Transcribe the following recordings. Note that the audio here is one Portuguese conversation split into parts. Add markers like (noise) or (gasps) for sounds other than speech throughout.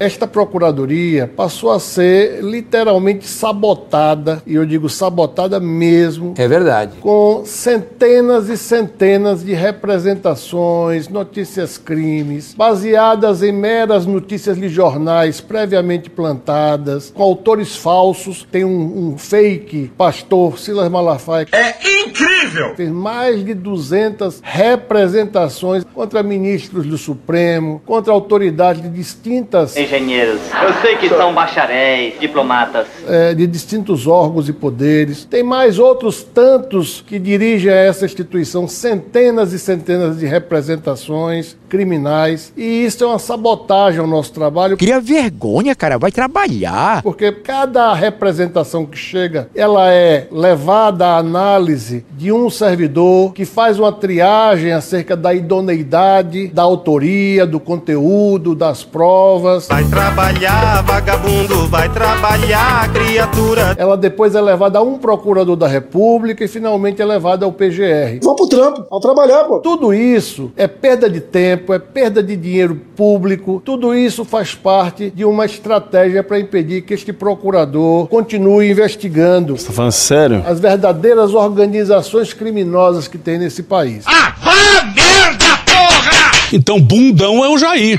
Esta procuradoria passou a ser literalmente sabotada, e eu digo sabotada mesmo. É verdade. Com centenas e centenas de representações, notícias crimes, baseadas em meras notícias de jornais previamente plantadas, com autores falsos. Tem um, um fake pastor, Silas Malafaia. É incrível! Fez mais de 200 representações contra ministros do Supremo, contra autoridades de distintas engenheiros. Eu sei que são bacharéis, diplomatas. É, de distintos órgãos e poderes. Tem mais outros tantos que dirigem a essa instituição centenas e centenas de representações criminais. E isso é uma sabotagem ao nosso trabalho. Cria vergonha, cara. Vai trabalhar. Porque cada representação que chega, ela é levada à análise de um servidor que faz uma triagem acerca da idoneidade, da autoria, do conteúdo, das provas. Vai trabalhar, vagabundo, vai trabalhar, criatura. Ela depois é levada a um procurador da República e finalmente é levada ao PGR. Vamos pro trampo, vamos trabalhar, pô. Tudo isso é perda de tempo, é perda de dinheiro público. Tudo isso faz parte de uma estratégia para impedir que este procurador continue investigando. Você tá falando sério? As verdadeiras organizações criminosas que tem nesse país. Ah, vá merda, porra! Então bundão é o Jair.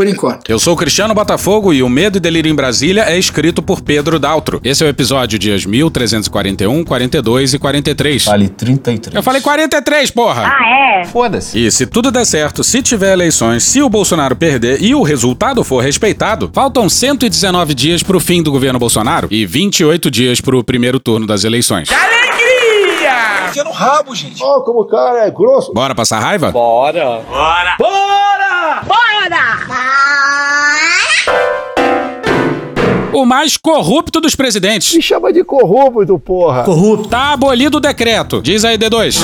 Por enquanto. Eu sou o Cristiano Botafogo e o Medo e Delírio em Brasília é escrito por Pedro Daltro. Esse é o episódio dias 1341, 42 e 43. Vale 33. Eu falei 43, porra! Ah, é? Foda-se. E se tudo der certo, se tiver eleições, se o Bolsonaro perder e o resultado for respeitado, faltam 119 dias pro fim do governo Bolsonaro e 28 dias pro primeiro turno das eleições. Alegria! Enfia no rabo, gente. Ó, como o cara é grosso. Bora passar raiva? Bora! Bora! O mais corrupto dos presidentes. Me chama de corrupto, porra. Corrupto. Tá abolido o decreto. Diz aí, D2.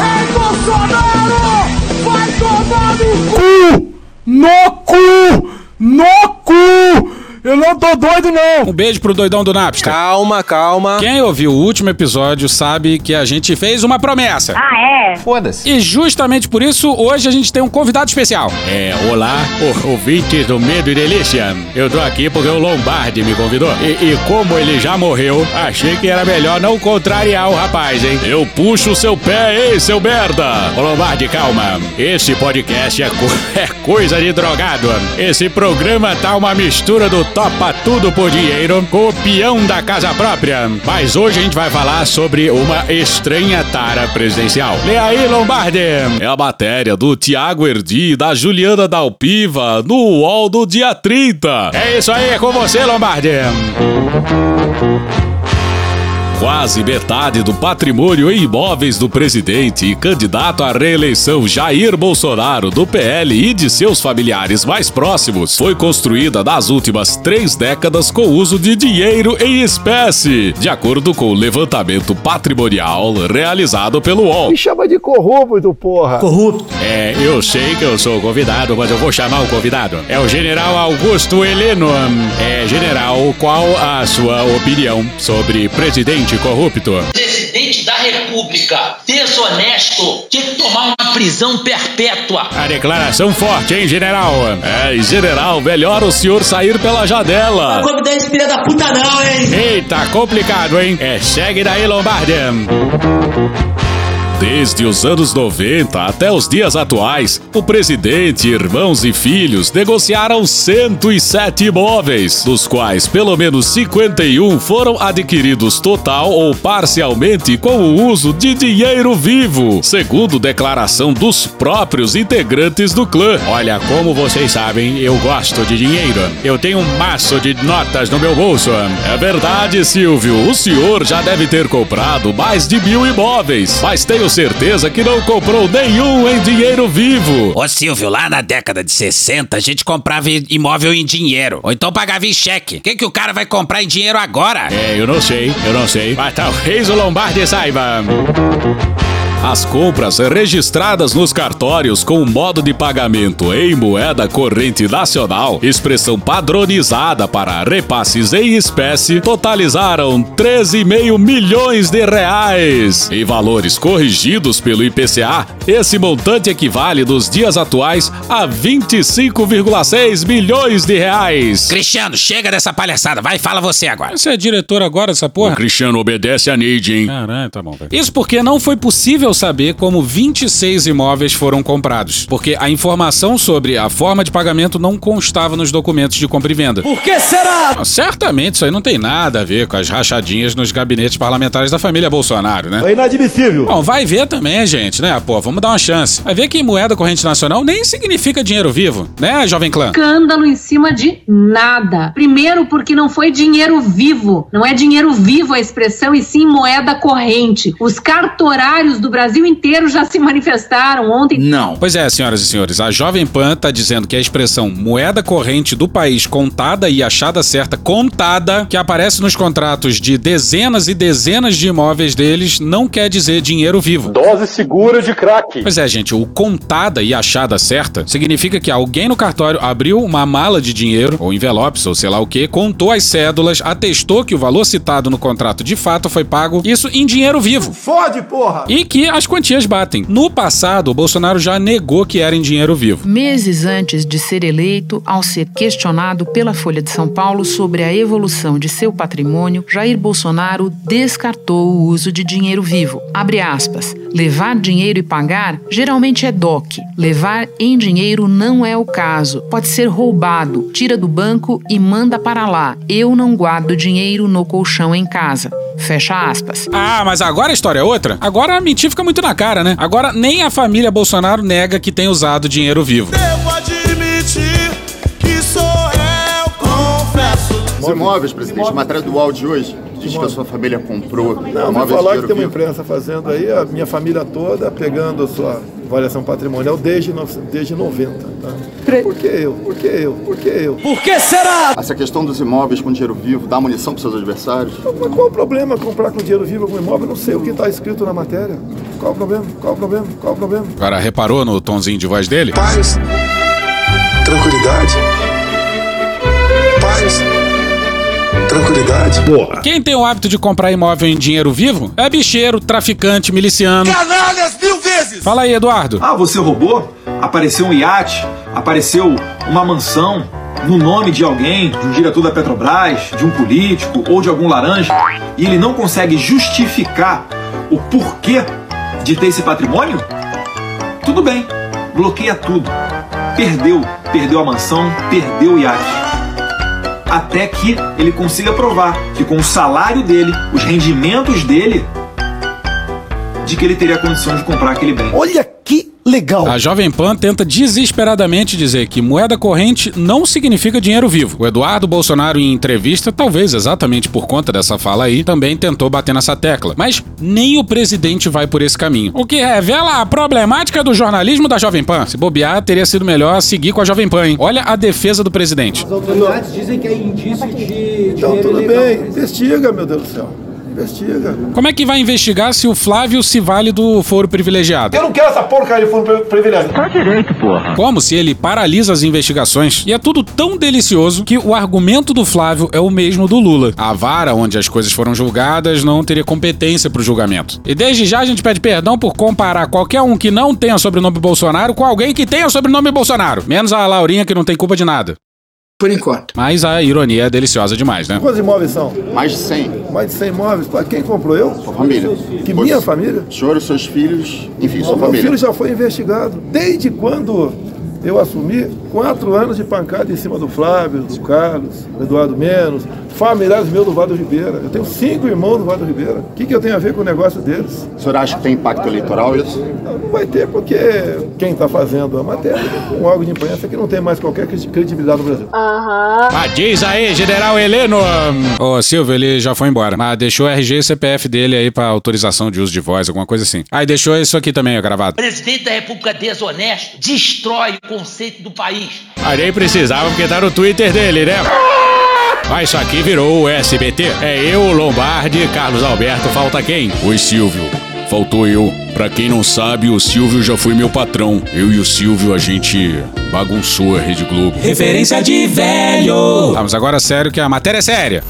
No cu! No cu! Eu não tô doido, não! Um beijo pro doidão do Napster. Calma, calma. Quem ouviu o último episódio sabe que a gente fez uma promessa. Ah, é? Foda-se. E justamente por isso, hoje a gente tem um convidado especial. É, olá, ouvintes do Medo e Delícia. Eu tô aqui porque o Lombardi me convidou. E, e como ele já morreu, achei que era melhor não contrariar o rapaz, hein? Eu puxo o seu pé, hein, seu merda? Ô Lombardi, calma. Esse podcast é, co- (laughs) é coisa de drogado. Esse programa tá uma mistura do topa tudo por dinheiro com o peão da casa própria. Mas hoje a gente vai falar sobre uma estranha tara presidencial. Lê aí, Lombardi. É a matéria do Tiago Erdi e da Juliana Dalpiva no UOL do dia 30. É isso aí, é com você, Lombardi. Quase metade do patrimônio em imóveis do presidente e candidato à reeleição Jair Bolsonaro, do PL e de seus familiares mais próximos, foi construída nas últimas três décadas com uso de dinheiro em espécie, de acordo com o levantamento patrimonial realizado pelo UOL. Me chama de corrupto, porra. Corrupto. É, eu sei que eu sou convidado, mas eu vou chamar o convidado. É o General Augusto Heleno. É, General, qual a sua opinião sobre presidente corrupto? presidente da República, desonesto, tinha que tomar uma prisão perpétua. A declaração forte, hein, General? É, General, melhor o senhor sair pela janela. Come desse filha da puta não, hein? Eita, complicado, hein? É, segue daí, Lombardi. Desde os anos 90 até os dias atuais, o presidente, irmãos e filhos negociaram 107 imóveis, dos quais pelo menos 51 foram adquiridos total ou parcialmente com o uso de dinheiro vivo, segundo declaração dos próprios integrantes do clã. Olha, como vocês sabem, eu gosto de dinheiro. Eu tenho um maço de notas no meu bolso. É verdade, Silvio, o senhor já deve ter comprado mais de mil imóveis, mas tenho certeza que não comprou nenhum em dinheiro vivo. Ô Silvio, lá na década de 60 a gente comprava imóvel em dinheiro, ou então pagava em cheque. O que, que o cara vai comprar em dinheiro agora? É, eu não sei, eu não sei, mas talvez o Lombardi saiba. As compras registradas nos cartórios com o modo de pagamento em moeda corrente nacional, expressão padronizada para repasses em espécie, totalizaram 13,5 milhões de reais. Em valores corrigidos pelo IPCA, esse montante equivale nos dias atuais a 25,6 milhões de reais. Cristiano, chega dessa palhaçada. Vai, fala você agora. Você é diretor agora dessa porra? O Cristiano obedece a Neide, hein? Caralho, tá bom. velho. Isso porque não foi possível saber como 26 imóveis foram comprados. Porque a informação sobre a forma de pagamento não constava nos documentos de compra e venda. Por que será? Ah, Certamente isso aí não tem nada a ver com as rachadinhas nos gabinetes parlamentares da família Bolsonaro, né? É inadmissível. Bom, vai ver também, gente, né? Pô, vamos dar uma chance. Vai ver que moeda corrente nacional nem significa dinheiro vivo, né, Jovem Clã? escândalo em cima de nada. Primeiro, porque não foi dinheiro vivo. Não é dinheiro vivo a expressão, e sim moeda corrente. Os cartorários do Brasil inteiro já se manifestaram ontem. Não. Pois é, senhoras e senhores, a Jovem Pan tá dizendo que a expressão moeda corrente do país contada e achada certa contada, que aparece nos contratos de dezenas e dezenas de imóveis deles, não quer dizer dinheiro vivo. Dose segura de crack. Pois é, gente, o contada e achada certa significa que alguém no cartório abriu uma mala de dinheiro, ou envelopes, ou sei lá o que, contou as cédulas, atestou que o valor citado no contrato de fato foi pago, isso em dinheiro vivo. Fode, porra! E que as quantias batem. No passado, o Bolsonaro já negou que era em dinheiro vivo. Meses antes de ser eleito, ao ser questionado pela Folha de São Paulo sobre a evolução de seu patrimônio, Jair Bolsonaro descartou o uso de dinheiro vivo. Abre aspas. Levar dinheiro e pagar geralmente é DOC. Levar em dinheiro não é o caso. Pode ser roubado. Tira do banco e manda para lá. Eu não guardo dinheiro no colchão em casa. Fecha aspas. Ah, mas agora a história é outra? Agora a mentira fica muito na cara, né? Agora nem a família Bolsonaro nega que tem usado dinheiro vivo. Devo Os imóveis, presidente, a matéria do UOL de hoje diz que a sua família comprou Não, vou imóveis falar que tem uma imprensa fazendo aí, a minha família toda pegando a sua avaliação patrimonial desde, desde 90. Tá? Por que eu? Por que eu? Por que eu? Por que será? Essa questão dos imóveis com dinheiro vivo dá munição para seus adversários? Mas qual o problema comprar com dinheiro vivo algum imóvel? Eu não sei o que está escrito na matéria. Qual o problema? Qual o problema? Qual o problema? Agora reparou no tonzinho de voz dele? Paz, tranquilidade. Paz, tranquilidade. Porra. Quem tem o hábito de comprar imóvel em dinheiro vivo é bicheiro, traficante, miliciano. Canalhas mil vezes! Fala aí, Eduardo. Ah, você roubou? Apareceu um iate, apareceu uma mansão no nome de alguém, de um diretor da Petrobras, de um político ou de algum laranja, e ele não consegue justificar o porquê de ter esse patrimônio? Tudo bem, bloqueia tudo. Perdeu, perdeu a mansão, perdeu o iate. Até que ele consiga provar que com o salário dele, os rendimentos dele, de que ele teria condição de comprar aquele bem. Olha legal. A Jovem Pan tenta desesperadamente dizer que moeda corrente não significa dinheiro vivo. O Eduardo Bolsonaro, em entrevista, talvez exatamente por conta dessa fala aí, também tentou bater nessa tecla. Mas nem o presidente vai por esse caminho. O que revela a problemática do jornalismo da Jovem Pan. Se bobear, teria sido melhor seguir com a Jovem Pan, hein? Olha a defesa do presidente. As autoridades dizem que é indício de Então, tudo bem. Investiga, meu Deus do céu. Investiga. Como é que vai investigar se o Flávio se vale do foro privilegiado? Eu não quero essa porcaria de fundo privilegiado. Tá direito, porra. Como se ele paralisa as investigações. E é tudo tão delicioso que o argumento do Flávio é o mesmo do Lula. A vara onde as coisas foram julgadas não teria competência pro julgamento. E desde já a gente pede perdão por comparar qualquer um que não tenha sobrenome Bolsonaro com alguém que tenha sobrenome Bolsonaro. Menos a Laurinha que não tem culpa de nada. Por enquanto. Mas a ironia é deliciosa demais, né? Quantos imóveis são? Mais de 100. Mais de 100 imóveis. Quem comprou? Eu? Sua família. Que Você- minha família? O senhor, os seus filhos, enfim, sua O meu família. filho já foi investigado. Desde quando eu assumi, quatro anos de pancada em cima do Flávio, do Carlos, do Eduardo Menos, familiares meus do Vado Ribeira. Eu tenho cinco irmãos do Vado Ribeira. O que, que eu tenho a ver com o negócio deles? O senhor acha que tem impacto eleitoral isso? Não, não vai ter, porque quem está fazendo a matéria é um órgão de imprensa que não tem mais qualquer credi- credibilidade no Brasil. Ah, diz aí, General Heleno! Ô, Silvio, ele já foi embora. Mas deixou o RG e CPF dele aí pra autorização de uso de voz, alguma coisa assim. Ah, e deixou isso aqui também, ó, gravado. Presidente da República desonesto destrói o conceito do país. Ah, nem precisava, porque tá no Twitter dele, né? Mas isso aqui virou o SBT. É eu, Lombardi, Carlos Alberto, falta quem? O Silvio. faltou eu. Pra quem não sabe, o Silvio já foi meu patrão. Eu e o Silvio, a gente bagunçou a Rede Globo. Referência de velho. Tá, mas agora sério que a matéria é séria.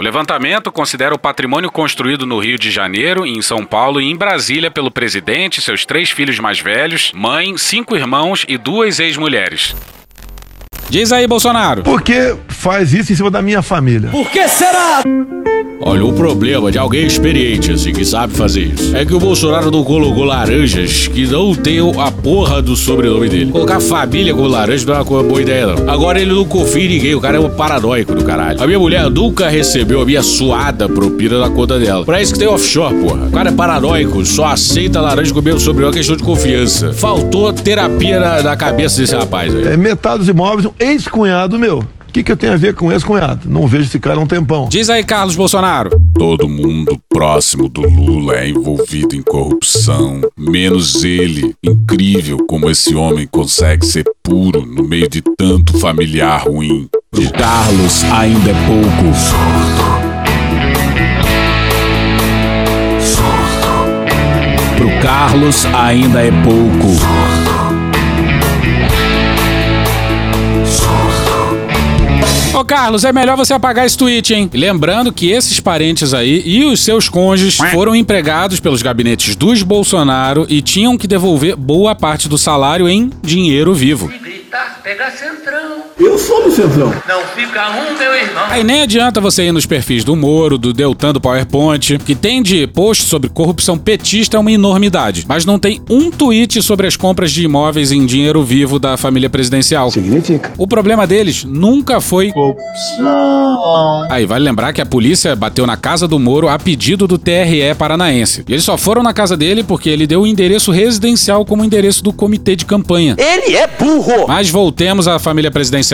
O levantamento considera o patrimônio construído no Rio de Janeiro, em São Paulo e em Brasília pelo presidente, seus três filhos mais velhos, mãe, cinco irmãos e duas ex-mulheres. Diz aí, Bolsonaro. Por que faz isso em cima da minha família? Por que será? Olha, o problema de alguém experiente, assim, que sabe fazer isso, é que o Bolsonaro não colocou laranjas que não tem a porra do sobrenome dele. Colocar família com laranja não é uma boa ideia, não. Agora ele não confia em ninguém, o cara é um paranoico do caralho. A minha mulher nunca recebeu a minha suada propina na conta dela. Pra isso que tem offshore, porra. O cara é paranoico, só aceita laranja com o mesmo sobrenome, é questão de confiança. Faltou terapia na, na cabeça desse rapaz aí. É metade dos imóveis, ex-cunhado meu. O que, que eu tenho a ver com ex-cunhado? Não vejo esse cara há um tempão. Diz aí, Carlos Bolsonaro. Todo mundo próximo do Lula é envolvido em corrupção, menos ele. Incrível como esse homem consegue ser puro no meio de tanto familiar ruim. O Carlos ainda é pouco. Pro Carlos ainda é pouco. Ô Carlos, é melhor você apagar esse tweet, hein? Lembrando que esses parentes aí e os seus cônjuges foram empregados pelos gabinetes dos Bolsonaro e tinham que devolver boa parte do salário em dinheiro vivo. Pega centrão. Eu sou do Centrão. Não fica um, meu irmão. Aí nem adianta você ir nos perfis do Moro, do Deltan, do PowerPoint, que tem de post sobre corrupção petista é uma enormidade, mas não tem um tweet sobre as compras de imóveis em dinheiro vivo da família presidencial. Significa. O problema deles nunca foi Corrupção. Aí vale lembrar que a polícia bateu na casa do Moro a pedido do TRE paranaense. E eles só foram na casa dele porque ele deu o endereço residencial como endereço do comitê de campanha. Ele é burro. Mas voltemos à família presidencial.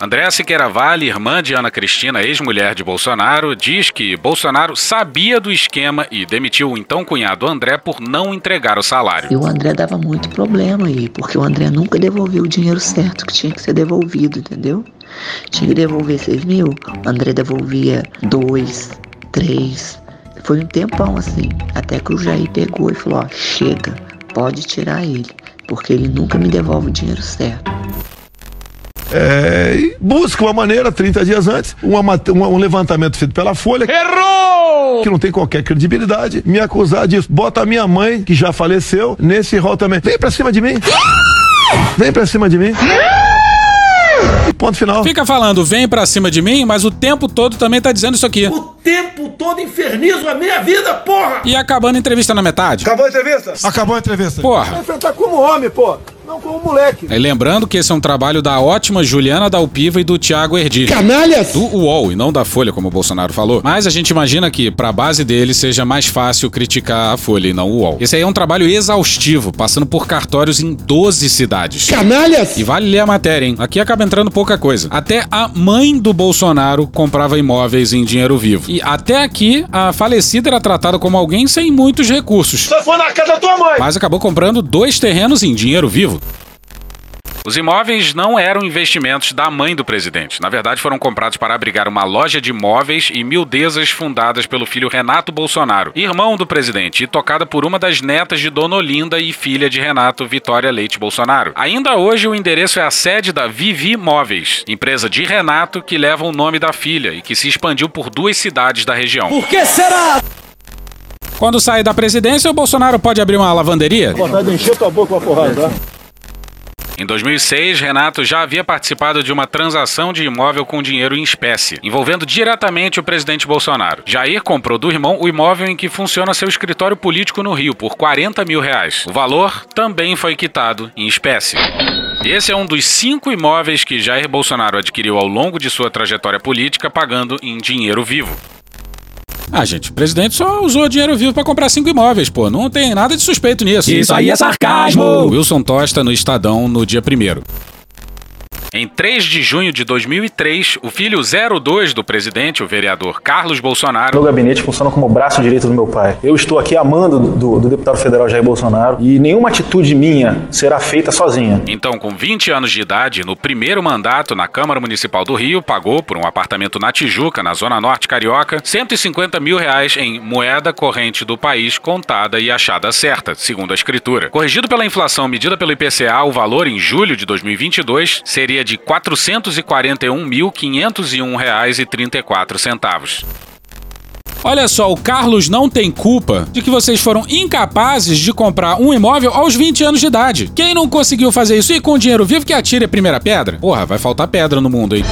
Andréa Siqueira Vale, irmã de Ana Cristina, ex-mulher de Bolsonaro, diz que Bolsonaro sabia do esquema e demitiu o então cunhado André por não entregar o salário. E o André dava muito problema aí, porque o André nunca devolveu o dinheiro certo que tinha que ser devolvido, entendeu? Tinha que devolver 6 mil, o André devolvia 2, 3. Foi um tempão assim, até que o Jair pegou e falou: ó, chega, pode tirar ele, porque ele nunca me devolve o dinheiro certo. É, e busca uma maneira, 30 dias antes, uma uma- um levantamento feito pela Folha. Errou! Que não tem qualquer credibilidade, me acusar disso. Bota a minha mãe, que já faleceu, nesse rol também. Vem pra cima de mim. Vem pra cima de mim. E ponto final. Fica falando, vem pra cima de mim, mas o tempo todo também tá dizendo isso aqui. O tempo todo infernizo a minha vida, porra! E acabando a entrevista na metade. Acabou a entrevista? Acabou a entrevista. Porra. enfrentar como homem, pô. Não como moleque. E lembrando que esse é um trabalho da ótima Juliana Dalpiva e do Tiago Erdi. Canalhas! Do UOL e não da Folha, como o Bolsonaro falou. Mas a gente imagina que, pra base dele, seja mais fácil criticar a Folha e não o UOL. Esse aí é um trabalho exaustivo, passando por cartórios em 12 cidades. Canalhas! E vale ler a matéria, hein? Aqui acaba entrando pouca coisa. Até a mãe do Bolsonaro comprava imóveis em dinheiro vivo. E até aqui, a falecida era tratada como alguém sem muitos recursos. Só foi na casa da tua mãe! Mas acabou comprando dois terrenos em dinheiro vivo. Os imóveis não eram investimentos da mãe do presidente. Na verdade, foram comprados para abrigar uma loja de móveis e mildezas fundadas pelo filho Renato Bolsonaro, irmão do presidente, e tocada por uma das netas de Dona Olinda e filha de Renato, Vitória Leite Bolsonaro. Ainda hoje, o endereço é a sede da Vivi Móveis, empresa de Renato que leva o nome da filha e que se expandiu por duas cidades da região. Por que será? Quando sair da presidência, o Bolsonaro pode abrir uma lavanderia? Vontade de encher tua boca com a porrada, tá? Em 2006, Renato já havia participado de uma transação de imóvel com dinheiro em espécie, envolvendo diretamente o presidente Bolsonaro. Jair comprou do irmão o imóvel em que funciona seu escritório político no Rio por 40 mil reais. O valor também foi quitado em espécie. Esse é um dos cinco imóveis que Jair Bolsonaro adquiriu ao longo de sua trajetória política pagando em dinheiro vivo. Ah, gente, o presidente só usou dinheiro vivo pra comprar cinco imóveis, pô. Não tem nada de suspeito nisso. Isso aí é sarcasmo. Wilson Tosta no Estadão no dia primeiro. Em 3 de junho de 2003, o filho 02 do presidente, o vereador Carlos Bolsonaro, Meu gabinete funciona como braço direito do meu pai. Eu estou aqui amando do, do deputado federal Jair Bolsonaro e nenhuma atitude minha será feita sozinha. então com 20 anos de idade, no primeiro mandato na Câmara Municipal do Rio, pagou por um apartamento na Tijuca, na Zona Norte Carioca, 150 mil reais em moeda corrente do país contada e achada certa, segundo a escritura. Corrigido pela inflação medida pelo IPCA, o valor em julho de 2022 seria de 441.501 reais e 34 centavos. Olha só, o Carlos não tem culpa de que vocês foram incapazes de comprar um imóvel aos 20 anos de idade. Quem não conseguiu fazer isso e com dinheiro vivo que atire a primeira pedra? Porra, vai faltar pedra no mundo, hein?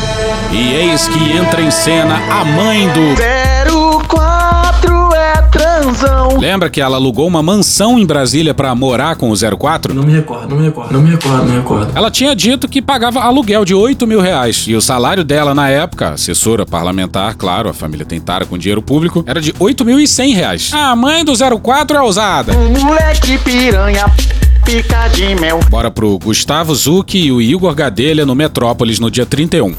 E eis que entra em cena a mãe do 04 é Lembra que ela alugou uma mansão em Brasília pra morar com o 04? Não me recordo, não me recordo, não me recordo, não me recordo. Ela tinha dito que pagava aluguel de 8 mil reais. E o salário dela na época, assessora parlamentar, claro, a família tem tara com dinheiro público, era de 8.100 reais. A mãe do 04 é ousada. Moleque piranha, pica de mel. Bora pro Gustavo Zucchi e o Igor Gadelha no Metrópolis no dia 31.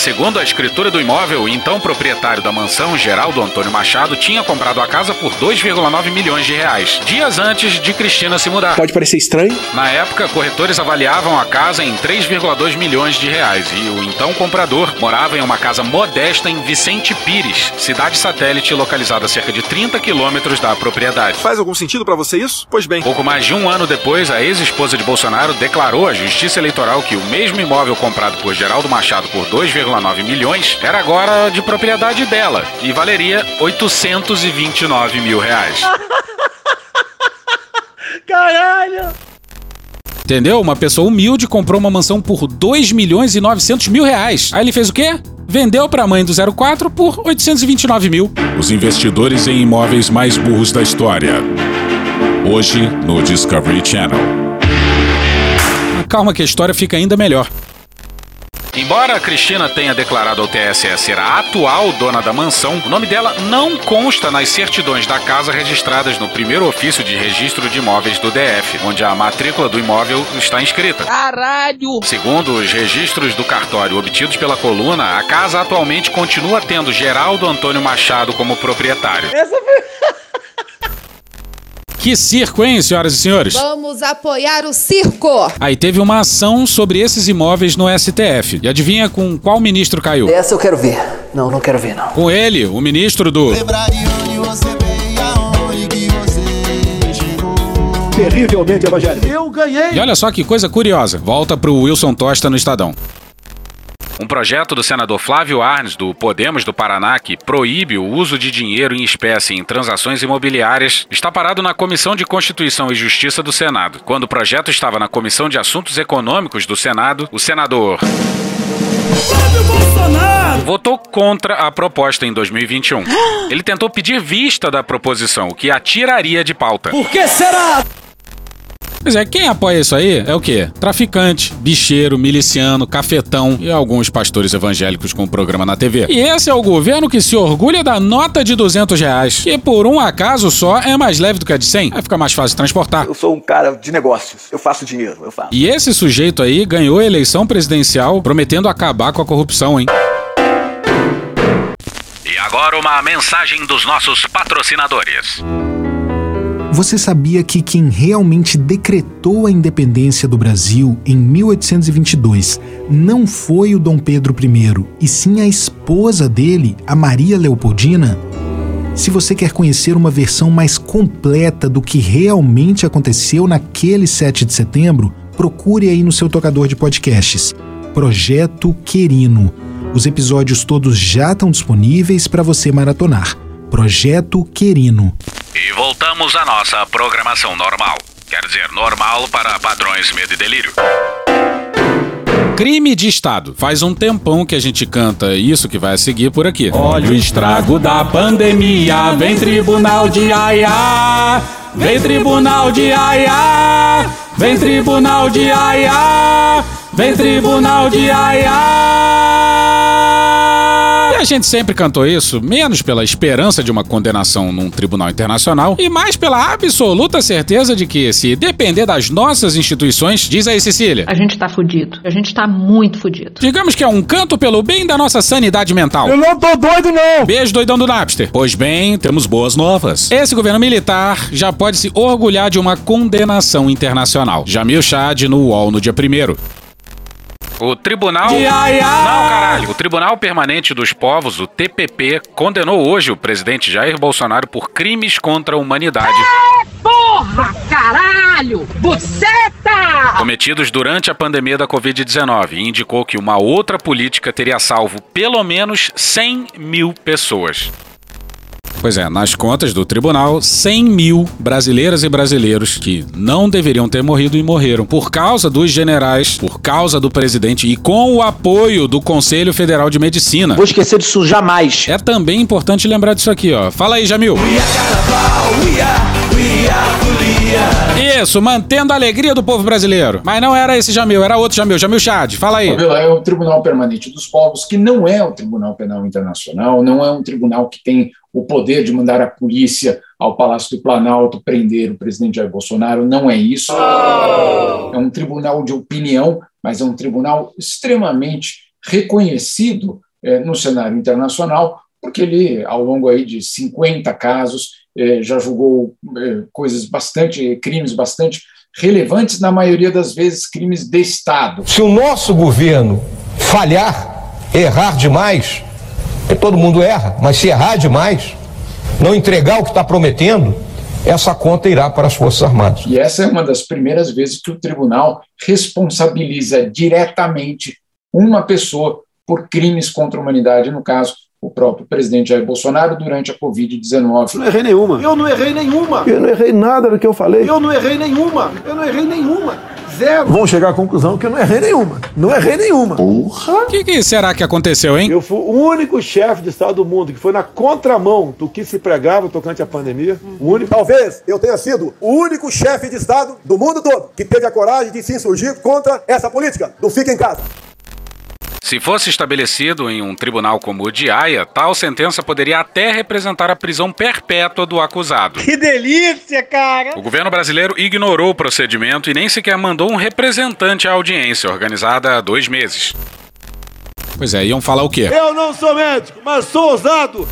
Segundo a escritura do imóvel, o então proprietário da mansão, Geraldo Antônio Machado, tinha comprado a casa por 2,9 milhões de reais, dias antes de Cristina se mudar. Pode parecer estranho? Na época, corretores avaliavam a casa em 3,2 milhões de reais e o então comprador morava em uma casa modesta em Vicente Pires, cidade satélite localizada a cerca de 30 quilômetros da propriedade. Faz algum sentido pra você isso? Pois bem. Pouco mais de um ano depois, a ex-esposa de Bolsonaro declarou à Justiça Eleitoral que o mesmo imóvel comprado por Geraldo Machado por 2,9 milhões era agora de propriedade dela e valeria 829 mil reais. (laughs) Caralho! Entendeu? Uma pessoa humilde comprou uma mansão por 2 milhões e 900 mil reais. Aí ele fez o quê? Vendeu pra mãe do 04 por 829 mil. Os investidores em imóveis mais burros da história. Hoje no Discovery Channel. Calma que a história fica ainda melhor. Embora a Cristina tenha declarado ao TSE ser a atual dona da mansão, o nome dela não consta nas certidões da casa registradas no primeiro ofício de registro de imóveis do DF, onde a matrícula do imóvel está inscrita. Caralho! Segundo os registros do cartório obtidos pela coluna, a casa atualmente continua tendo Geraldo Antônio Machado como proprietário. Essa foi. (laughs) Que circo, hein, senhoras e senhores? Vamos apoiar o circo! Aí teve uma ação sobre esses imóveis no STF. E adivinha com qual ministro caiu? Essa eu quero ver. Não, não quero ver, não. Com ele, o ministro do. Terrivelmente evangélico. Eu ganhei. E olha só que coisa curiosa. Volta pro Wilson Tosta no Estadão. Um projeto do senador Flávio Arnes, do Podemos do Paraná, que proíbe o uso de dinheiro em espécie em transações imobiliárias, está parado na Comissão de Constituição e Justiça do Senado. Quando o projeto estava na Comissão de Assuntos Econômicos do Senado, o senador votou contra a proposta em 2021. (gasps) Ele tentou pedir vista da proposição, o que a tiraria de pauta. Por que será? Pois é, quem apoia isso aí é o quê? Traficante, bicheiro, miliciano, cafetão e alguns pastores evangélicos com programa na TV. E esse é o governo que se orgulha da nota de 200 reais, que por um acaso só é mais leve do que a de 100. Vai ficar mais fácil de transportar. Eu sou um cara de negócios. Eu faço dinheiro, eu faço. E esse sujeito aí ganhou a eleição presidencial prometendo acabar com a corrupção, hein? E agora uma mensagem dos nossos patrocinadores. Você sabia que quem realmente decretou a independência do Brasil em 1822 não foi o Dom Pedro I, e sim a esposa dele, a Maria Leopoldina? Se você quer conhecer uma versão mais completa do que realmente aconteceu naquele 7 de setembro, procure aí no seu tocador de podcasts. Projeto Querino. Os episódios todos já estão disponíveis para você maratonar. Projeto Querino. E voltamos à nossa programação normal. Quer dizer, normal para padrões medo e delírio. Crime de Estado. Faz um tempão que a gente canta isso que vai seguir por aqui. Olha o estrago da pandemia, vem tribunal de Aiá, vem tribunal de Aiá, vem tribunal de Aiá, vem tribunal de Aiá. A gente sempre cantou isso, menos pela esperança de uma condenação num tribunal internacional e mais pela absoluta certeza de que, se depender das nossas instituições, diz aí, Cecília. A gente tá fudido. A gente tá muito fudido. Digamos que é um canto pelo bem da nossa sanidade mental. Eu não tô doido, não! Beijo, doidão do Napster. Pois bem, temos boas novas. Esse governo militar já pode se orgulhar de uma condenação internacional. Jamil Chad no UOL no dia 1 o Tribunal. Ia, ia. Não, caralho. O Tribunal Permanente dos Povos, o TPP, condenou hoje o presidente Jair Bolsonaro por crimes contra a humanidade. Porra, caralho! Buceta! Cometidos durante a pandemia da Covid-19 e indicou que uma outra política teria salvo pelo menos 100 mil pessoas. Pois é, nas contas do tribunal, 100 mil brasileiras e brasileiros que não deveriam ter morrido e morreram por causa dos generais, por causa do presidente e com o apoio do Conselho Federal de Medicina. Vou esquecer disso jamais. É também importante lembrar disso aqui, ó. Fala aí, Jamil. Isso, mantendo a alegria do povo brasileiro. Mas não era esse Jamil, era outro Jamil, Jamil Chad. Fala aí. É o Tribunal Permanente dos Povos, que não é o Tribunal Penal Internacional, não é um tribunal que tem o poder de mandar a polícia ao Palácio do Planalto prender o presidente Jair Bolsonaro, não é isso. É um tribunal de opinião, mas é um tribunal extremamente reconhecido eh, no cenário internacional, porque ele, ao longo aí de 50 casos, já julgou eh, coisas bastante, crimes bastante relevantes, na maioria das vezes crimes de Estado. Se o nosso governo falhar, errar demais, todo mundo erra, mas se errar demais, não entregar o que está prometendo, essa conta irá para as Forças Armadas. E essa é uma das primeiras vezes que o tribunal responsabiliza diretamente uma pessoa por crimes contra a humanidade, no caso, o próprio presidente Jair Bolsonaro durante a Covid-19. Não errei nenhuma. Eu não errei nenhuma. Eu não errei nada do que eu falei. Eu não errei nenhuma. Eu não errei nenhuma. Zero. Vão chegar à conclusão que eu não errei nenhuma. Não errei nenhuma. Porra! O que, que será que aconteceu, hein? Eu fui o único chefe de Estado do mundo que foi na contramão do que se pregava tocante à pandemia. O único. Talvez eu tenha sido o único chefe de Estado do mundo todo que teve a coragem de se insurgir contra essa política do fica em casa. Se fosse estabelecido em um tribunal como o de Haia, tal sentença poderia até representar a prisão perpétua do acusado. Que delícia, cara! O governo brasileiro ignorou o procedimento e nem sequer mandou um representante à audiência, organizada há dois meses. Pois é, iam falar o quê? Eu não sou médico, mas sou ousado.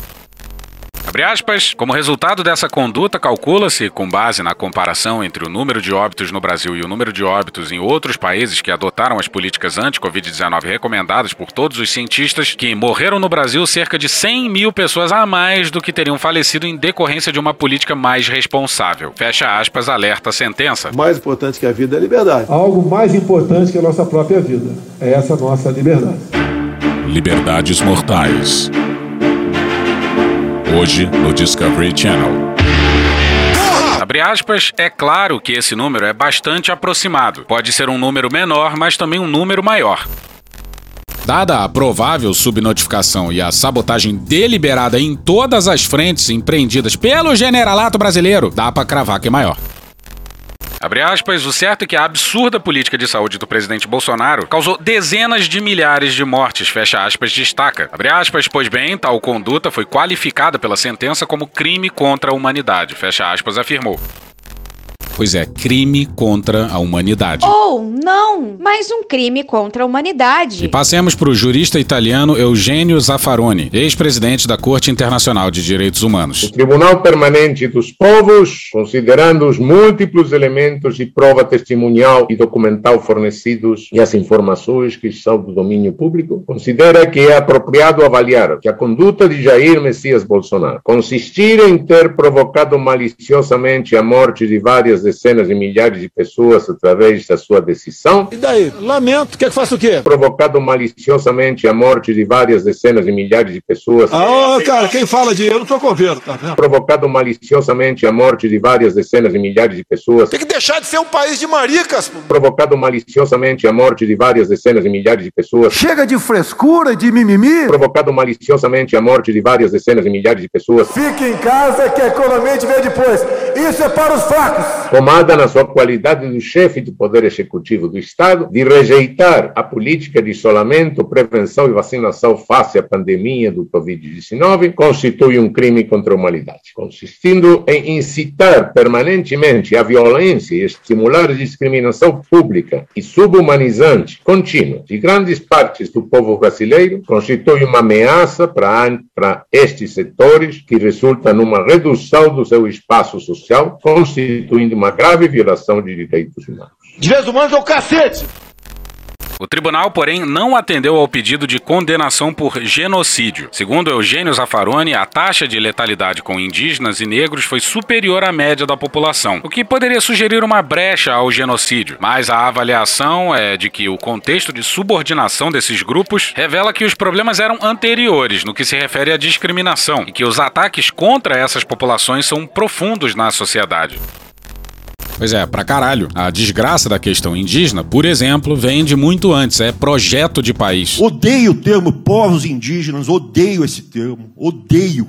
Abre aspas, como resultado dessa conduta, calcula-se, com base na comparação entre o número de óbitos no Brasil e o número de óbitos em outros países que adotaram as políticas anti-Covid-19 recomendadas por todos os cientistas, que morreram no Brasil cerca de 100 mil pessoas a mais do que teriam falecido em decorrência de uma política mais responsável. Fecha aspas, alerta a sentença. Mais importante que a vida é a liberdade. Algo mais importante que a nossa própria vida. É essa nossa liberdade. Liberdades Mortais. Hoje no Discovery Channel. Abre aspas, é claro que esse número é bastante aproximado. Pode ser um número menor, mas também um número maior. Dada a provável subnotificação e a sabotagem deliberada em todas as frentes empreendidas pelo generalato brasileiro, dá pra cravar que é maior. Abre aspas, o certo é que a absurda política de saúde do presidente Bolsonaro causou dezenas de milhares de mortes, fecha aspas, destaca. Abre aspas, pois bem, tal conduta foi qualificada pela sentença como crime contra a humanidade, fecha aspas, afirmou. Pois é, crime contra a humanidade. Ou não, mais um crime contra a humanidade. E passemos para o jurista italiano Eugenio Zaffaroni, ex-presidente da Corte Internacional de Direitos Humanos. O Tribunal Permanente dos Povos, considerando os múltiplos elementos de prova testemunhal e documental fornecidos e as informações que são do domínio público, considera que é apropriado avaliar que a conduta de Jair Messias Bolsonaro consistir em ter provocado maliciosamente a morte de várias dezenas de milhares de pessoas através da sua decisão. E daí? Lamento, quer que faça o quê? Provocado maliciosamente a morte de várias dezenas de milhares de pessoas. Ah, ô, cara, quem fala de eu não tô com governo, tá vendo? Provocado maliciosamente a morte de várias dezenas de milhares de pessoas. Tem que deixar de ser um país de maricas, pô. Provocado maliciosamente a morte de várias dezenas de milhares de pessoas. Chega de frescura e de mimimi. Provocado maliciosamente a morte de várias dezenas de milhares de pessoas. Fique em casa que a economia te vê depois. Isso é para os fracos. Tomada na sua qualidade do chefe do Poder Executivo do Estado, de rejeitar a política de isolamento, prevenção e vacinação face à pandemia do Covid-19, constitui um crime contra a humanidade, consistindo em incitar permanentemente a violência e estimular a discriminação pública e subhumanizante contínua de grandes partes do povo brasileiro, constitui uma ameaça para, para estes setores que resulta numa redução do seu espaço social, constituindo uma grave violação de direitos humanos. Direitos humanos é o cacete! O tribunal, porém, não atendeu ao pedido de condenação por genocídio. Segundo Eugênio Zaffaroni, a taxa de letalidade com indígenas e negros foi superior à média da população, o que poderia sugerir uma brecha ao genocídio. Mas a avaliação é de que o contexto de subordinação desses grupos revela que os problemas eram anteriores no que se refere à discriminação e que os ataques contra essas populações são profundos na sociedade. Pois é, pra caralho. A desgraça da questão indígena, por exemplo, vem de muito antes. É projeto de país. Odeio o termo povos indígenas, odeio esse termo, odeio.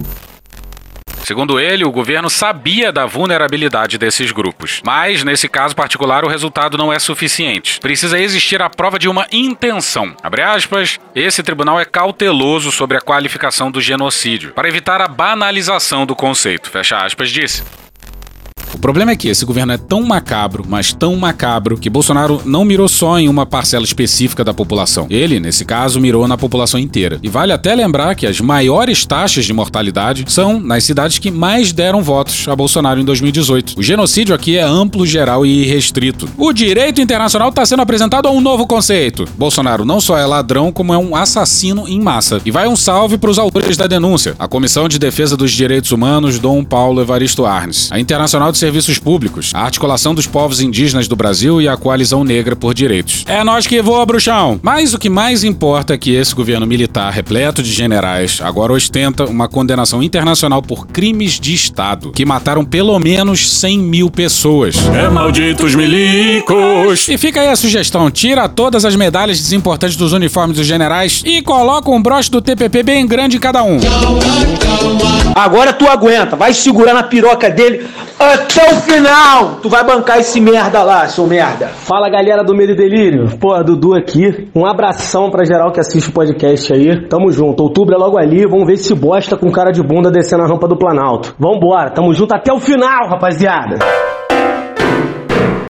Segundo ele, o governo sabia da vulnerabilidade desses grupos. Mas, nesse caso particular, o resultado não é suficiente. Precisa existir a prova de uma intenção. Abre aspas, esse tribunal é cauteloso sobre a qualificação do genocídio, para evitar a banalização do conceito. Fecha aspas, disse. O problema é que esse governo é tão macabro, mas tão macabro, que Bolsonaro não mirou só em uma parcela específica da população. Ele, nesse caso, mirou na população inteira. E vale até lembrar que as maiores taxas de mortalidade são nas cidades que mais deram votos a Bolsonaro em 2018. O genocídio aqui é amplo, geral e restrito. O direito internacional está sendo apresentado a um novo conceito. Bolsonaro não só é ladrão, como é um assassino em massa. E vai um salve para os autores da denúncia: a Comissão de Defesa dos Direitos Humanos, Dom Paulo Evaristo Arnes, a Internacional de Serviços Públicos, a Articulação dos Povos Indígenas do Brasil e a Coalizão Negra por Direitos. É nós que voa, bruxão! Mas o que mais importa é que esse governo militar, repleto de generais, agora ostenta uma condenação internacional por crimes de Estado, que mataram pelo menos 100 mil pessoas. É malditos milicos! E fica aí a sugestão: tira todas as medalhas desimportantes dos uniformes dos generais e coloca um broche do TPP bem grande em cada um. Agora tu aguenta, vai segurar na piroca dele até o final. Tu vai bancar esse merda lá, seu merda. Fala galera do Medo e Delírio. Pô, Dudu aqui. Um abração pra geral que assiste o podcast aí. Tamo junto. Outubro é logo ali. Vamos ver se bosta com cara de bunda descendo a rampa do Planalto. Vambora. Tamo junto até o final, rapaziada.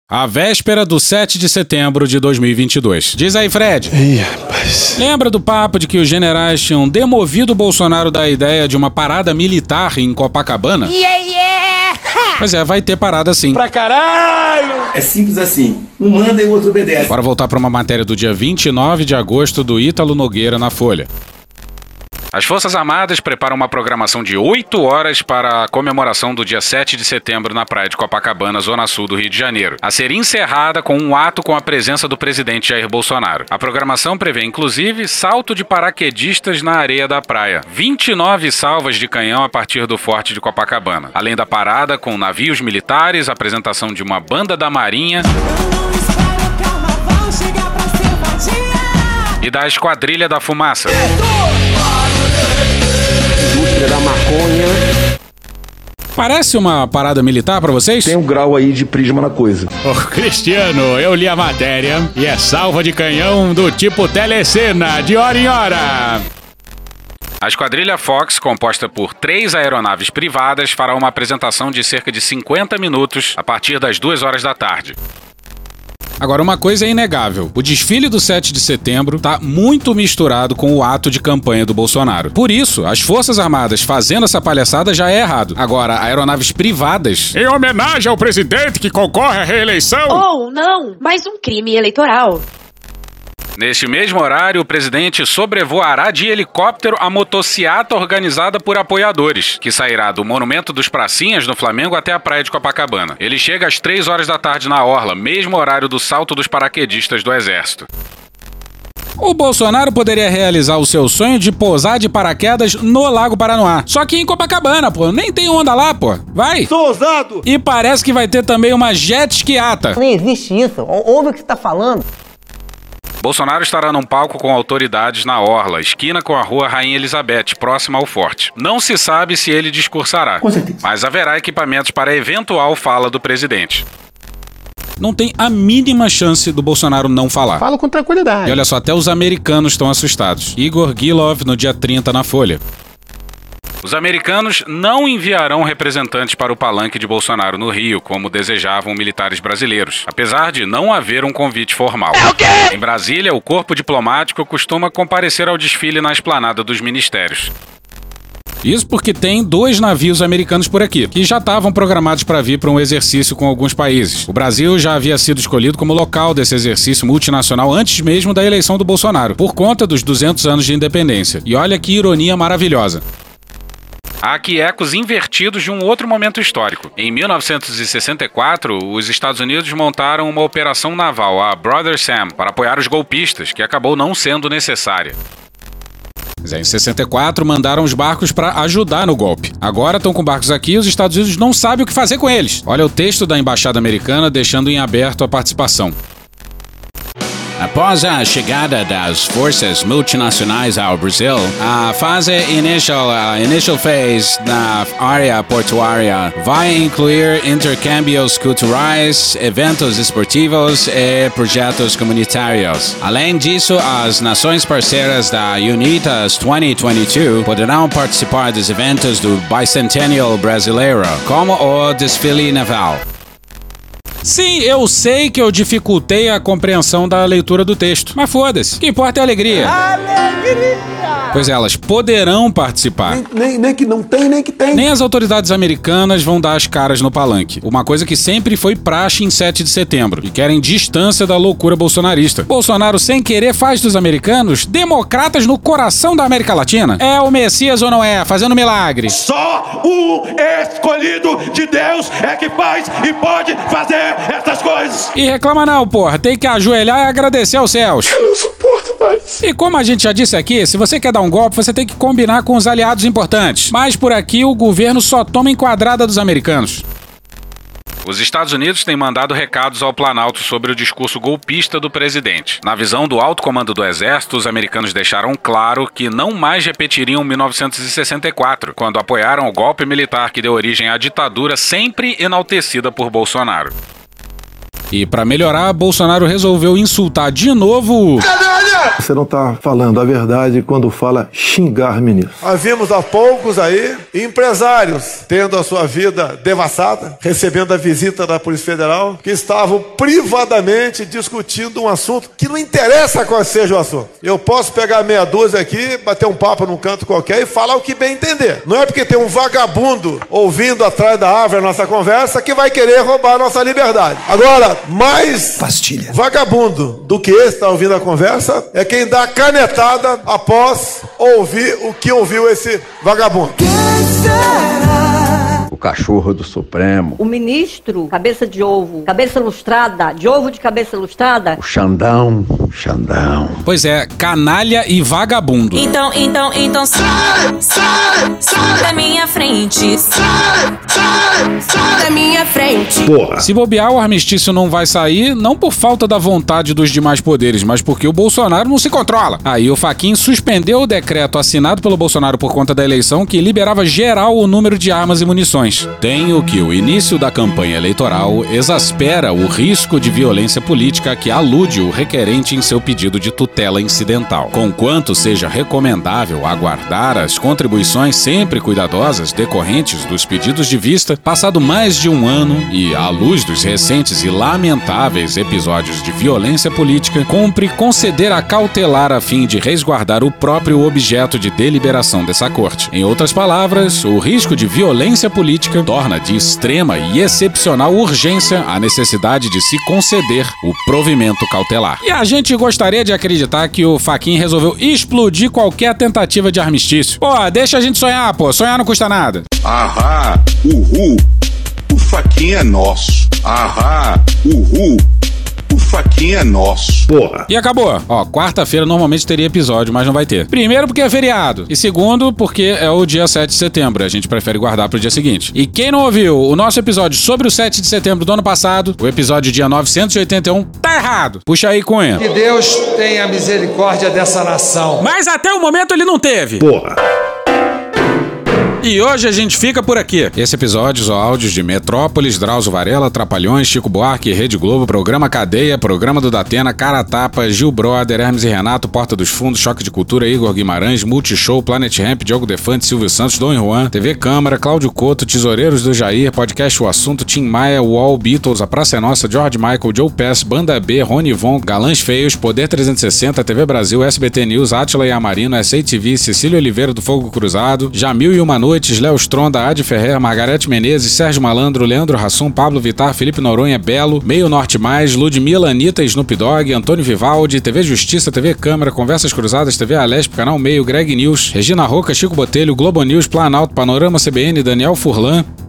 A véspera do 7 de setembro de 2022. Diz aí, Fred. Ih, rapaz. Lembra do papo de que os generais tinham demovido o Bolsonaro da ideia de uma parada militar em Copacabana? Yeah, yeah! Pois é, vai ter parada sim. Pra caralho! É simples assim. Um manda e o outro obedece. Bora voltar para uma matéria do dia 29 de agosto do Ítalo Nogueira na Folha. As Forças Armadas preparam uma programação de 8 horas para a comemoração do dia 7 de setembro na praia de Copacabana, zona sul do Rio de Janeiro, a ser encerrada com um ato com a presença do presidente Jair Bolsonaro. A programação prevê, inclusive, salto de paraquedistas na areia da praia, 29 salvas de canhão a partir do forte de Copacabana, além da parada com navios militares, apresentação de uma banda da Marinha. E da Esquadrilha da Fumaça. Da maconha. Parece uma parada militar pra vocês? Tem um grau aí de prisma na coisa. Ô, Cristiano, eu li a matéria e é salva de canhão do tipo telecena, de hora em hora. A esquadrilha Fox, composta por três aeronaves privadas, fará uma apresentação de cerca de 50 minutos a partir das 2 horas da tarde. Agora, uma coisa é inegável: o desfile do 7 de setembro está muito misturado com o ato de campanha do Bolsonaro. Por isso, as Forças Armadas fazendo essa palhaçada já é errado. Agora, aeronaves privadas. Em homenagem ao presidente que concorre à reeleição. Ou não, mais um crime eleitoral. Neste mesmo horário, o presidente sobrevoará de helicóptero a motociata organizada por apoiadores, que sairá do Monumento dos Pracinhas, no Flamengo, até a praia de Copacabana. Ele chega às 3 horas da tarde na Orla, mesmo horário do salto dos paraquedistas do Exército. O Bolsonaro poderia realizar o seu sonho de pousar de paraquedas no Lago Paranoá. Só que em Copacabana, pô. Nem tem onda lá, pô. Vai. Sou ousado! E parece que vai ter também uma jet skiata. Nem existe isso. Ouve o que você tá falando. Bolsonaro estará num palco com autoridades na Orla, esquina com a rua Rainha Elizabeth, próxima ao forte. Não se sabe se ele discursará, mas haverá equipamentos para a eventual fala do presidente. Não tem a mínima chance do Bolsonaro não falar. Falo com tranquilidade. E olha só, até os americanos estão assustados. Igor Gilov no dia 30 na Folha. Os americanos não enviarão representantes para o palanque de Bolsonaro no Rio, como desejavam militares brasileiros, apesar de não haver um convite formal. Em Brasília, o corpo diplomático costuma comparecer ao desfile na esplanada dos ministérios. Isso porque tem dois navios americanos por aqui, que já estavam programados para vir para um exercício com alguns países. O Brasil já havia sido escolhido como local desse exercício multinacional antes mesmo da eleição do Bolsonaro, por conta dos 200 anos de independência. E olha que ironia maravilhosa. Aqui ecos invertidos de um outro momento histórico. Em 1964, os Estados Unidos montaram uma operação naval, a Brother Sam, para apoiar os golpistas, que acabou não sendo necessária. Mas em 64 mandaram os barcos para ajudar no golpe. Agora estão com barcos aqui e os Estados Unidos não sabem o que fazer com eles. Olha o texto da embaixada americana deixando em aberto a participação. Após a chegada das forças multinacionais ao Brasil, a fase inicial, a initial phase na área portuária vai incluir intercâmbios culturais, eventos esportivos e projetos comunitários. Além disso, as nações parceiras da UNITAS 2022 poderão participar dos eventos do Bicentennial Brasileiro, como o desfile naval. Sim, eu sei que eu dificultei a compreensão da leitura do texto, mas foda-se. O que importa é a alegria. Alegria! Pois elas poderão participar. Nem, nem, nem, que não tem, nem que tem. Nem as autoridades americanas vão dar as caras no palanque. Uma coisa que sempre foi praxe em 7 de setembro. E querem distância da loucura bolsonarista. Bolsonaro, sem querer, faz dos americanos democratas no coração da América Latina. É o Messias ou não é? Fazendo milagre. Só o escolhido de Deus é que faz e pode fazer essas coisas. E reclama não, porra. Tem que ajoelhar e agradecer aos céus. Eu não suporto mais. E como a gente já disse aqui, se você quer dar um golpe, você tem que combinar com os aliados importantes. Mas por aqui o governo só toma enquadrada dos americanos. Os Estados Unidos têm mandado recados ao Planalto sobre o discurso golpista do presidente. Na visão do alto comando do Exército, os americanos deixaram claro que não mais repetiriam 1964, quando apoiaram o golpe militar que deu origem à ditadura sempre enaltecida por Bolsonaro. E para melhorar, Bolsonaro resolveu insultar de novo. Você não está falando a verdade quando fala xingar ministro. Nós vimos há poucos aí empresários tendo a sua vida devassada, recebendo a visita da Polícia Federal, que estavam privadamente discutindo um assunto que não interessa qual seja o assunto. Eu posso pegar meia dúzia aqui, bater um papo num canto qualquer e falar o que bem entender. Não é porque tem um vagabundo ouvindo atrás da árvore a nossa conversa que vai querer roubar a nossa liberdade. Agora, mais Pastilha. vagabundo do que esse está ouvindo a conversa é quem dá canetada após ouvir o que ouviu esse vagabundo. O cachorro do Supremo. O ministro, cabeça de ovo, cabeça lustrada, de ovo de cabeça lustrada. O Xandão, Xandão. Pois é, canalha e vagabundo. Então, então, então sai, sai, sai da minha frente. Sai, sai, sai da minha frente. Porra. Se bobear, o armistício não vai sair, não por falta da vontade dos demais poderes, mas porque o Bolsonaro não se controla. Aí o Faquin suspendeu o decreto assinado pelo Bolsonaro por conta da eleição que liberava geral o número de armas e munições. Tenho que o início da campanha eleitoral exaspera o risco de violência política que alude o requerente em seu pedido de tutela incidental. Conquanto seja recomendável aguardar as contribuições sempre cuidadosas decorrentes dos pedidos de vista, passado mais de um ano e à luz dos recentes e lamentáveis episódios de violência política, cumpre conceder a cautelar a fim de resguardar o próprio objeto de deliberação dessa corte. Em outras palavras, o risco de violência política torna de extrema e excepcional urgência a necessidade de se conceder o provimento cautelar. E a gente gostaria de acreditar que o Faquin resolveu explodir qualquer tentativa de armistício. Pô, deixa a gente sonhar, pô. Sonhar não custa nada. Ahá, uhul. O Faquin é nosso. Ahá, uhul. O aqui é nosso. Porra. E acabou. Ó, quarta-feira normalmente teria episódio, mas não vai ter. Primeiro porque é feriado. E segundo porque é o dia 7 de setembro. A gente prefere guardar pro dia seguinte. E quem não ouviu o nosso episódio sobre o 7 de setembro do ano passado, o episódio dia 981, tá errado. Puxa aí, Cunha. Que Deus tenha misericórdia dessa nação. Mas até o momento ele não teve. Porra. E hoje a gente fica por aqui. Esse episódio são áudios de Metrópolis, Drauzio Varela, Trapalhões, Chico Buarque, Rede Globo, Programa Cadeia, Programa do Datena, Cara Tapa, Gil Brother, Hermes e Renato, Porta dos Fundos, Choque de Cultura, Igor Guimarães, Multishow, Planet Ramp, Diogo Defante, Silvio Santos, Dom Juan, TV Câmara, Cláudio Couto, Tesoureiros do Jair, Podcast O Assunto, Tim Maia, Wall, Beatles, A Praça é Nossa, George Michael, Joe Pass, Banda B, Rony Von, Galãs Feios, Poder 360, TV Brasil, SBT News, Atila e Amarino, SATV, Cecília Oliveira do Fogo Cruzado, Jamil e Uma Noites, Léo Stronda, Adi Ferrer, Margarete Menezes, Sérgio Malandro, Leandro Rassum, Pablo Vitar, Felipe Noronha, Belo, Meio Norte Mais, Ludmilla, Anitta, Snoop Dogg, Antônio Vivaldi, TV Justiça, TV Câmara, Conversas Cruzadas, TV Alesp, Canal Meio, Greg News, Regina Roca, Chico Botelho, Globo News, Planalto, Panorama CBN, Daniel Furlan,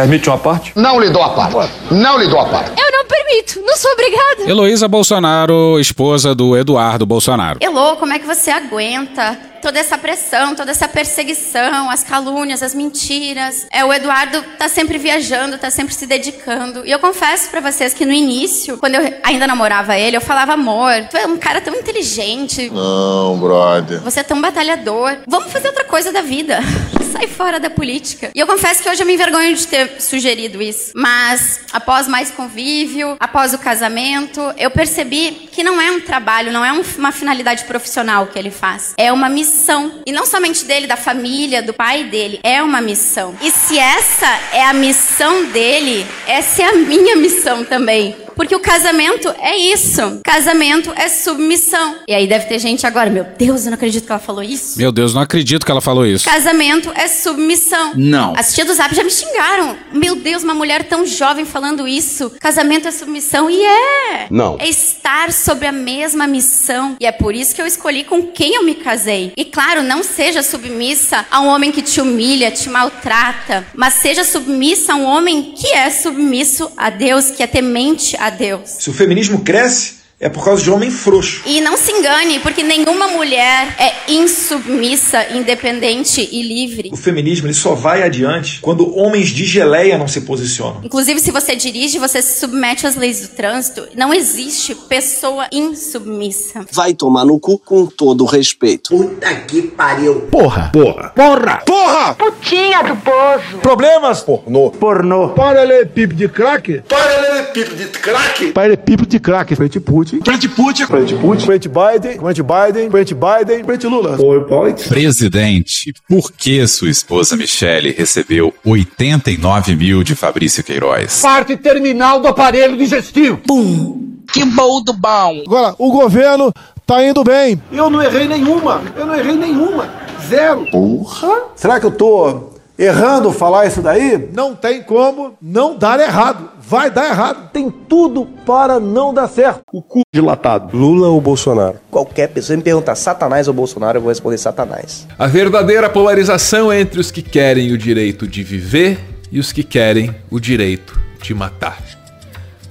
Permite uma parte? Não lhe dou a parte. Não lhe dou a parte. Eu não permito, não sou obrigada. Heloísa Bolsonaro, esposa do Eduardo Bolsonaro. Elô, como é que você aguenta toda essa pressão, toda essa perseguição, as calúnias, as mentiras? É, o Eduardo tá sempre viajando, tá sempre se dedicando. E eu confesso para vocês que no início, quando eu ainda namorava ele, eu falava, amor, tu é um cara tão inteligente. Não, brother. Você é tão batalhador. Vamos fazer outra coisa da vida. (laughs) Sai fora da política. E eu confesso que hoje eu me envergonho de ter sugerido isso. Mas após mais convívio, após o casamento, eu percebi que não é um trabalho, não é um- uma finalidade profissional que ele faz. É uma missão. E não somente dele, da família, do pai dele. É uma missão. E se essa é a missão dele, essa é a minha missão também. Porque o casamento é isso. Casamento é submissão. E aí deve ter gente agora, meu Deus, eu não acredito que ela falou isso. Meu Deus, não acredito que ela falou isso. Casamento é submissão. Não. As tias do Zap já me xingaram. Meu Deus, uma mulher tão jovem falando isso. Casamento é submissão. E é. Não. É estar sobre a mesma missão. E é por isso que eu escolhi com quem eu me casei. E claro, não seja submissa a um homem que te humilha, te maltrata. Mas seja submissa a um homem que é submisso a Deus, que é temente a Deus. Se o feminismo cresce, é por causa de homem frouxo. E não se engane, porque nenhuma mulher é insubmissa, independente e livre. O feminismo ele só vai adiante quando homens de geleia não se posicionam. Inclusive, se você dirige, você se submete às leis do trânsito. Não existe pessoa insubmissa. Vai tomar no cu com todo o respeito. Puta que pariu. Porra. Porra. Porra. Porra. Putinha do poço. Problemas? Pornô. Pornô. Paralelepípedo de crack? Paralelepípedo de crack. Paralelepípedo de crack. Frente Putin. Frente Putin. Frente Putin. Frente Biden. Frente Biden. Frente Biden. Frente Lula. PowerPoint. Presidente, por que sua esposa Michele recebeu 89 mil de Fabrício Queiroz? Parte terminal do aparelho digestivo. Pum. Que bom do bom! Agora, o governo tá indo bem. Eu não errei nenhuma. Eu não errei nenhuma. Zero. Porra. Será que eu tô errando falar isso daí? Não tem como não dar errado. Vai dar errado. Tem tudo para não dar certo. O cu dilatado. Lula ou Bolsonaro? Qualquer pessoa me perguntar Satanás ou Bolsonaro, eu vou responder Satanás. A verdadeira polarização é entre os que querem o direito de viver e os que querem o direito de matar.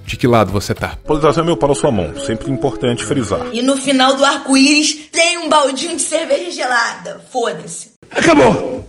De que lado você tá? Polarização é meu para a sua mão, sempre importante frisar. E no final do arco-íris tem um baldinho de cerveja gelada. Foda-se. Acabou!